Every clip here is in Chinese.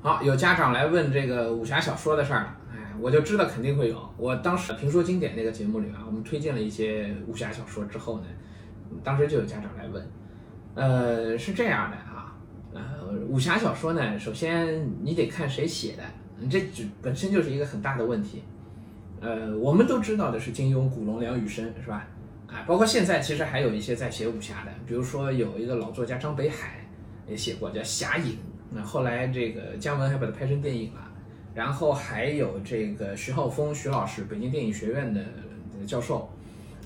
好，有家长来问这个武侠小说的事儿了，哎，我就知道肯定会有。我当时评说经典那个节目里啊，我们推荐了一些武侠小说之后呢，当时就有家长来问，呃，是这样的啊，呃，武侠小说呢，首先你得看谁写的，你这就本身就是一个很大的问题。呃，我们都知道的是金庸、古龙、梁羽生，是吧？啊，包括现在其实还有一些在写武侠的，比如说有一个老作家张北海也写过叫《侠影》，那后来这个姜文还把它拍成电影了。然后还有这个徐浩峰徐老师，北京电影学院的教授，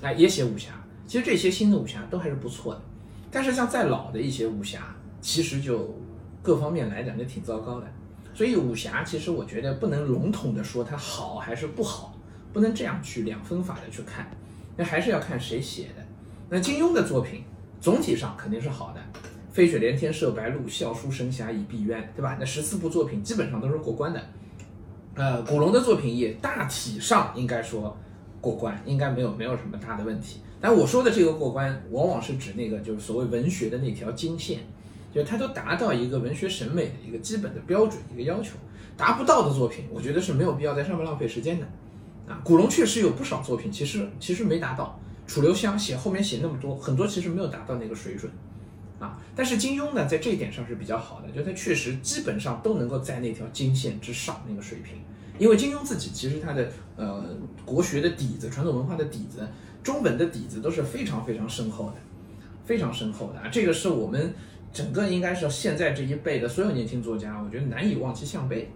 那也写武侠。其实这些新的武侠都还是不错的，但是像再老的一些武侠，其实就各方面来讲就挺糟糕的。所以武侠其实我觉得不能笼统的说它好还是不好。不能这样去两分法的去看，那还是要看谁写的。那金庸的作品总体上肯定是好的，《飞雪连天射白鹿，笑书神侠倚碧鸳》，对吧？那十四部作品基本上都是过关的。呃，古龙的作品也大体上应该说过关，应该没有没有什么大的问题。但我说的这个过关，往往是指那个就是所谓文学的那条金线，就它都达到一个文学审美的一个基本的标准一个要求，达不到的作品，我觉得是没有必要在上面浪费时间的。啊，古龙确实有不少作品，其实其实没达到。楚留香写后面写那么多，很多其实没有达到那个水准，但是金庸呢，在这一点上是比较好的，就他确实基本上都能够在那条金线之上那个水平。因为金庸自己其实他的呃国学的底子、传统文化的底子、中文的底子都是非常非常深厚的，非常深厚的啊。这个是我们整个应该是现在这一辈的所有年轻作家，我觉得难以望其项背，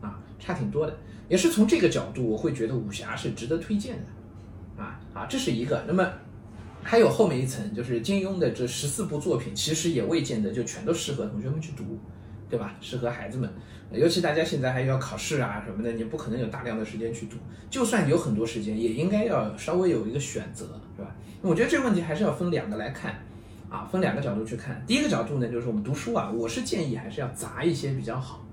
啊，差挺多的。也是从这个角度，我会觉得武侠是值得推荐的，啊啊，这是一个。那么还有后面一层，就是金庸的这十四部作品，其实也未见得就全都适合同学们去读，对吧？适合孩子们，尤其大家现在还要考试啊什么的，你不可能有大量的时间去读。就算有很多时间，也应该要稍微有一个选择，是吧？我觉得这个问题还是要分两个来看，啊，分两个角度去看。第一个角度呢，就是我们读书啊，我是建议还是要杂一些比较好，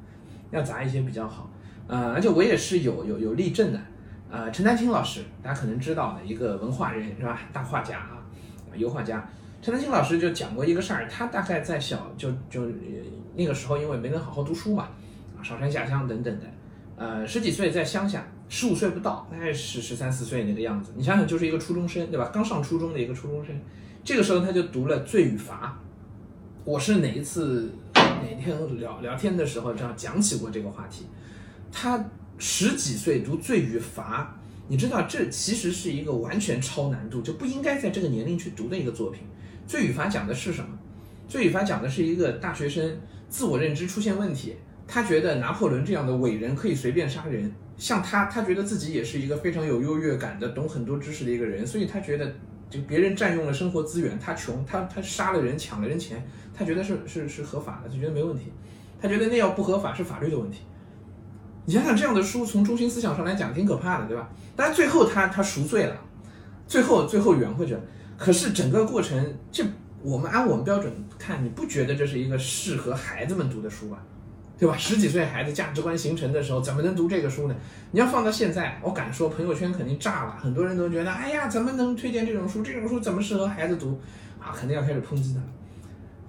要杂一些比较好。呃，而且我也是有有有例证的，呃，陈丹青老师，大家可能知道的一个文化人是吧？大画家啊，油画家。陈丹青老师就讲过一个事儿，他大概在小就就那个时候，因为没能好好读书嘛，啊，上山下乡等等的，呃，十几岁在乡下，十五岁不到，大概是十三四岁那个样子。你想想，就是一个初中生，对吧？刚上初中的一个初中生，这个时候他就读了《罪与罚》。我是哪一次哪天聊聊天的时候这样讲起过这个话题？他十几岁读《罪与罚》，你知道这其实是一个完全超难度，就不应该在这个年龄去读的一个作品。《罪与罚》讲的是什么？《罪与罚》讲的是一个大学生自我认知出现问题，他觉得拿破仑这样的伟人可以随便杀人，像他，他觉得自己也是一个非常有优越感的、懂很多知识的一个人，所以他觉得就别人占用了生活资源，他穷，他他杀了人，抢了人钱，他觉得是是是合法的，就觉得没问题，他觉得那要不合法是法律的问题。你想想这样的书，从中心思想上来讲挺可怕的，对吧？但是最后他他赎罪了，最后最后圆回去了。可是整个过程，这我们按我们标准看，你不觉得这是一个适合孩子们读的书吧？对吧？十几岁孩子价值观形成的时候，怎么能读这个书呢？你要放到现在，我敢说朋友圈肯定炸了，很多人都觉得，哎呀，怎么能推荐这种书？这种书怎么适合孩子读？啊，肯定要开始抨击他。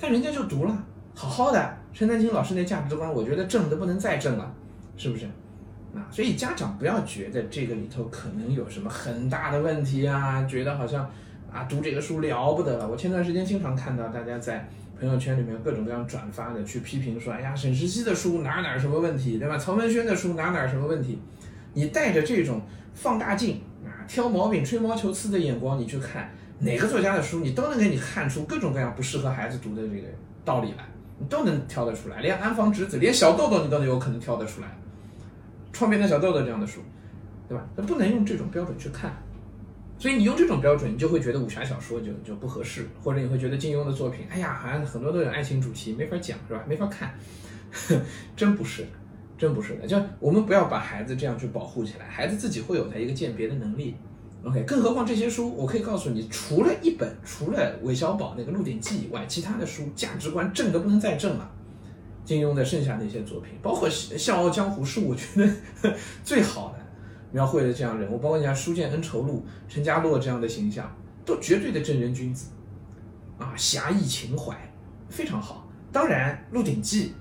但人家就读了，好好的。陈丹青老师那价值观，我觉得正的不能再正了。是不是？啊，所以家长不要觉得这个里头可能有什么很大的问题啊，觉得好像啊读这个书了不得了。我前段时间经常看到大家在朋友圈里面各种各样转发的去批评说，哎呀，沈石溪的书哪哪什么问题，对吧？曹文轩的书哪哪什么问题？你带着这种放大镜啊，挑毛病、吹毛求疵的眼光，你去看哪个作家的书，你都能给你看出各种各样不适合孩子读的这个道理来，你都能挑得出来。连安房直子，连小豆豆，你都能有可能挑得出来。创边的小豆豆这样的书，对吧？那不能用这种标准去看，所以你用这种标准，你就会觉得武侠小说就就不合适，或者你会觉得金庸的作品，哎呀，好像很多都有爱情主题，没法讲，是吧？没法看，真不是，真不是的。就我们不要把孩子这样去保护起来，孩子自己会有他一个鉴别的能力。OK，更何况这些书，我可以告诉你，除了一本，除了韦小宝那个《鹿鼎记》以外，其他的书价值观正的不能再正了。金庸的剩下那些作品，包括《笑傲江湖》，是我觉得 最好的描绘的这样人物。包括你像《书剑恩仇录》，陈家洛这样的形象，都绝对的正人君子啊，侠义情怀非常好。当然，《鹿鼎记》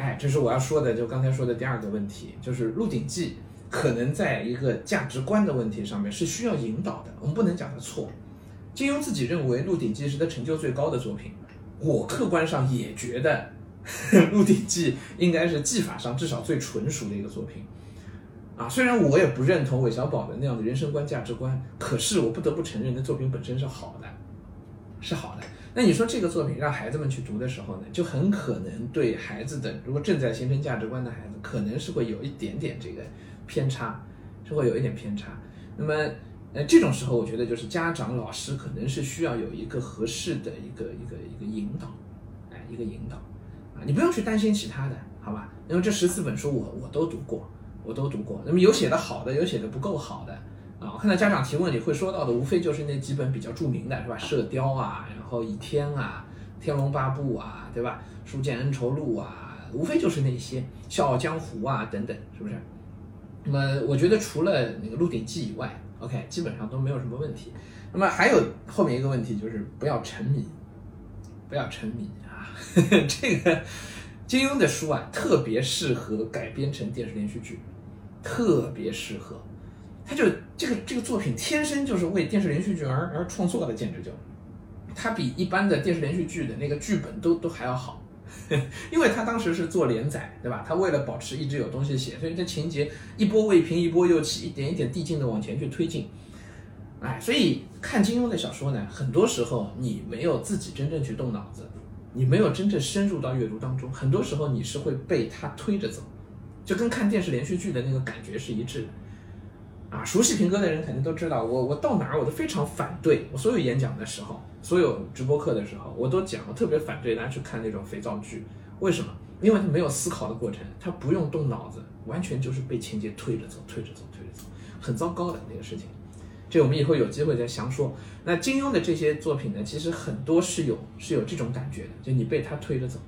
哎，这是我要说的，就刚才说的第二个问题，就是《鹿鼎记》可能在一个价值观的问题上面是需要引导的，我们不能讲它错。金庸自己认为《鹿鼎记》是他成就最高的作品，我客观上也觉得《鹿鼎记》应该是技法上至少最纯熟的一个作品。啊，虽然我也不认同韦小宝的那样的人生观价值观，可是我不得不承认，那作品本身是好的，是好的。那你说这个作品让孩子们去读的时候呢，就很可能对孩子的，如果正在形成价值观的孩子，可能是会有一点点这个偏差，是会有一点偏差。那么，呃，这种时候，我觉得就是家长、老师可能是需要有一个合适的一个一个一个引导，哎，一个引导，你不用去担心其他的，好吧？因为这十四本书我我都读过。我都读过，那么有写的好的，有写的不够好的啊。我看到家长提问里会说到的，无非就是那几本比较著名的，是吧？射雕啊，然后倚天啊，天龙八部啊，对吧？书剑恩仇录啊，无非就是那些笑傲江湖啊等等，是不是？那么我觉得除了那个鹿鼎记以外，OK，基本上都没有什么问题。那么还有后面一个问题就是不要沉迷，不要沉迷啊，这个金庸的书啊，特别适合改编成电视连续剧。特别适合，他就这个这个作品天生就是为电视连续剧而而创作的，简直就，他比一般的电视连续剧的那个剧本都都还要好，因为他当时是做连载，对吧？他为了保持一直有东西写，所以这情节一波未平一波又起，一点一点递进的往前去推进，哎，所以看金庸的小说呢，很多时候你没有自己真正去动脑子，你没有真正深入到阅读当中，很多时候你是会被他推着走。就跟看电视连续剧的那个感觉是一致的，啊，熟悉平哥的人肯定都知道，我我到哪儿我都非常反对，我所有演讲的时候，所有直播课的时候，我都讲，我特别反对大家去看那种肥皂剧，为什么？因为他没有思考的过程，他不用动脑子，完全就是被情节推着走，推着走，推着走，很糟糕的那个事情。这我们以后有机会再详说。那金庸的这些作品呢，其实很多是有是有这种感觉的，就你被他推着走，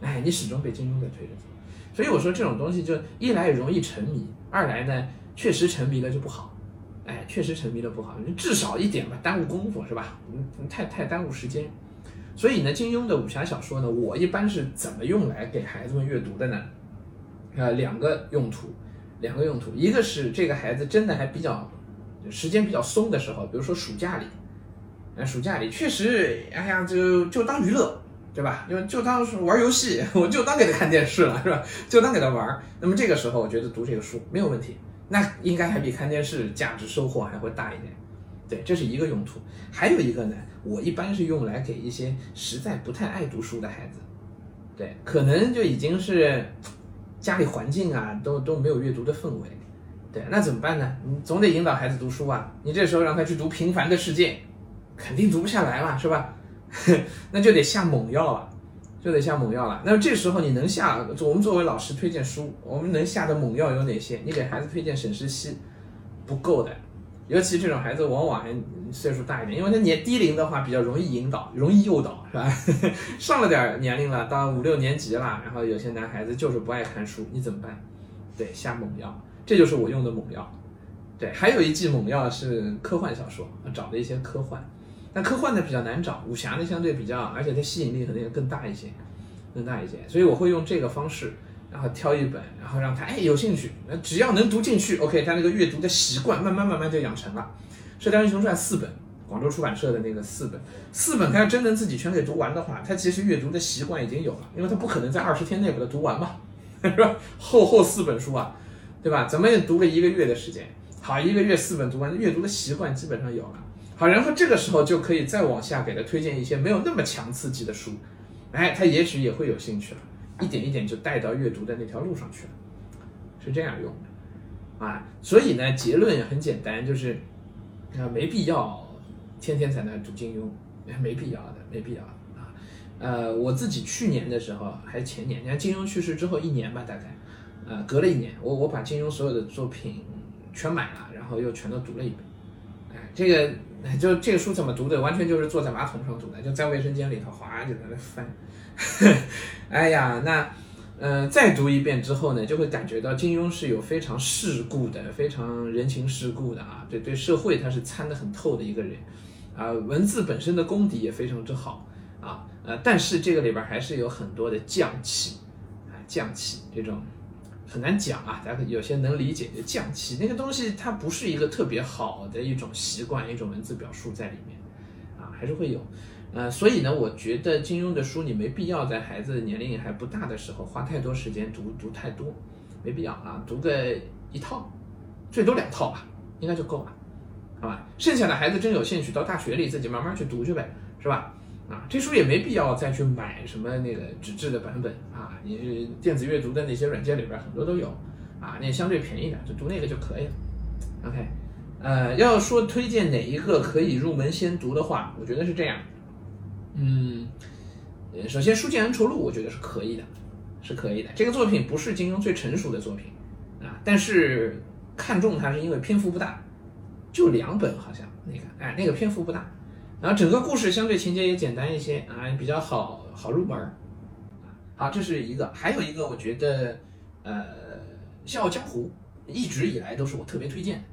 哎，你始终被金庸在推着走。所以我说这种东西就一来容易沉迷，二来呢确实沉迷了就不好，哎，确实沉迷了不好，至少一点吧，耽误功夫是吧？嗯，太太耽误时间。所以呢，金庸的武侠小说呢，我一般是怎么用来给孩子们阅读的呢？呃，两个用途，两个用途，一个是这个孩子真的还比较时间比较松的时候，比如说暑假里，呃，暑假里确实，哎呀，就就当娱乐。对吧？就就当玩游戏，我就当给他看电视了，是吧？就当给他玩。那么这个时候，我觉得读这个书没有问题，那应该还比看电视价值收获还会大一点。对，这是一个用途。还有一个呢，我一般是用来给一些实在不太爱读书的孩子，对，可能就已经是家里环境啊都都没有阅读的氛围，对，那怎么办呢？你总得引导孩子读书啊。你这时候让他去读《平凡的世界》，肯定读不下来了，是吧？那就得下猛药了，就得下猛药了。那这时候你能下，我们作为老师推荐书，我们能下的猛药有哪些？你给孩子推荐沈石溪，不够的。尤其这种孩子往往还岁数大一点，因为他年低龄的话比较容易引导，容易诱导，是吧？上了点年龄了，到五六年级了，然后有些男孩子就是不爱看书，你怎么办？对，下猛药，这就是我用的猛药。对，还有一剂猛药是科幻小说，找的一些科幻。但科幻的比较难找，武侠呢相对比较，而且它吸引力可能也更大一些，更大一些。所以我会用这个方式，然后挑一本，然后让他哎有兴趣，那只要能读进去，OK，他那个阅读的习惯慢慢慢慢就养成了。《射雕英雄传》四本，广州出版社的那个四本，四本他要真能自己全给读完的话，他其实阅读的习惯已经有了，因为他不可能在二十天内把它读完嘛，是吧？厚厚四本书啊，对吧？怎么也读个一个月的时间，好，一个月四本读完，阅读的习惯基本上有了。好，然后这个时候就可以再往下给他推荐一些没有那么强刺激的书，哎，他也许也会有兴趣了，一点一点就带到阅读的那条路上去了，是这样用的，啊，所以呢，结论也很简单，就是啊，没必要天天在那读金庸，没必要的，没必要啊，呃，我自己去年的时候还是前年，你看金庸去世之后一年吧，大概，呃，隔了一年，我我把金庸所有的作品全买了，然后又全都读了一遍，哎，这个。就这个书怎么读的？完全就是坐在马桶上读的，就在卫生间里头哗就在那翻。哎呀，那呃再读一遍之后呢，就会感觉到金庸是有非常世故的、非常人情世故的啊，对对社会他是参得很透的一个人啊，文字本身的功底也非常之好啊，呃，但是这个里边还是有很多的匠气啊，匠气这种很难讲啊，大家有些能理解就降气那个东西，它不是一个特别好的一种习惯，一种文字表述在里面啊，还是会有。呃，所以呢，我觉得金庸的书你没必要在孩子年龄还不大的时候花太多时间读读太多，没必要啊，读个一套，最多两套吧，应该就够了，好吧？剩下的孩子真有兴趣，到大学里自己慢慢去读去呗，是吧？啊，这书也没必要再去买什么那个纸质的版本啊，你电子阅读的那些软件里边很多都有啊，那相对便宜的，就读那个就可以了。OK，呃，要说推荐哪一个可以入门先读的话，我觉得是这样。嗯，首先《书剑恩仇录》我觉得是可以的，是可以的。这个作品不是金庸最成熟的作品啊，但是看中它是因为篇幅不大，就两本好像那个，哎，那个篇幅不大，然后整个故事相对情节也简单一些啊，比较好好入门儿。好，这是一个，还有一个我觉得，呃，《笑傲江湖》一直以来都是我特别推荐的。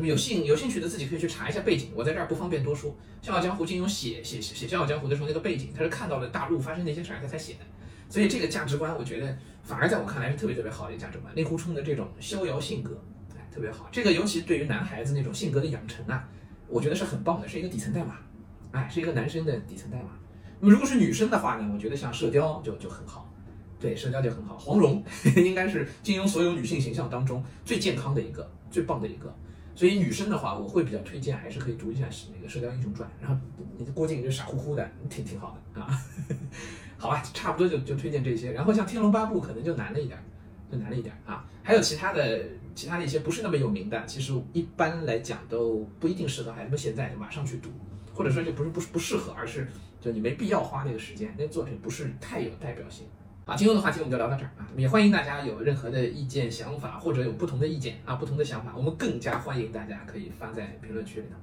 有兴有兴趣的自己可以去查一下背景，我在这儿不方便多说。《笑傲江湖》金庸写写写《笑傲江湖》的时候，那个背景他是看到了大陆发生那些事儿他才写的，所以这个价值观我觉得反而在我看来是特别特别好的一个价值观。令狐冲的这种逍遥性格，哎，特别好。这个尤其对于男孩子那种性格的养成啊，我觉得是很棒的，是一个底层代码，哎，是一个男生的底层代码。那么如果是女生的话呢，我觉得像《射雕》就就很好，对，《射雕》就很好。黄蓉 应该是金庸所有女性形象当中最健康的一个，最棒的一个。所以女生的话，我会比较推荐，还是可以读一下那个《射雕英雄传》，然后你郭靖就傻乎乎的，挺挺好的啊。好吧，差不多就就推荐这些。然后像《天龙八部》可能就难了一点，就难了一点啊。还有其他的其他的一些不是那么有名的，其实一般来讲都不一定适合孩子们现在就马上去读，或者说就不是不不适合，而是就你没必要花那个时间，那作品不是太有代表性。啊，今天的话题我们就聊到这儿啊，也欢迎大家有任何的意见、想法或者有不同的意见啊、不同的想法，我们更加欢迎大家可以发在评论区里头。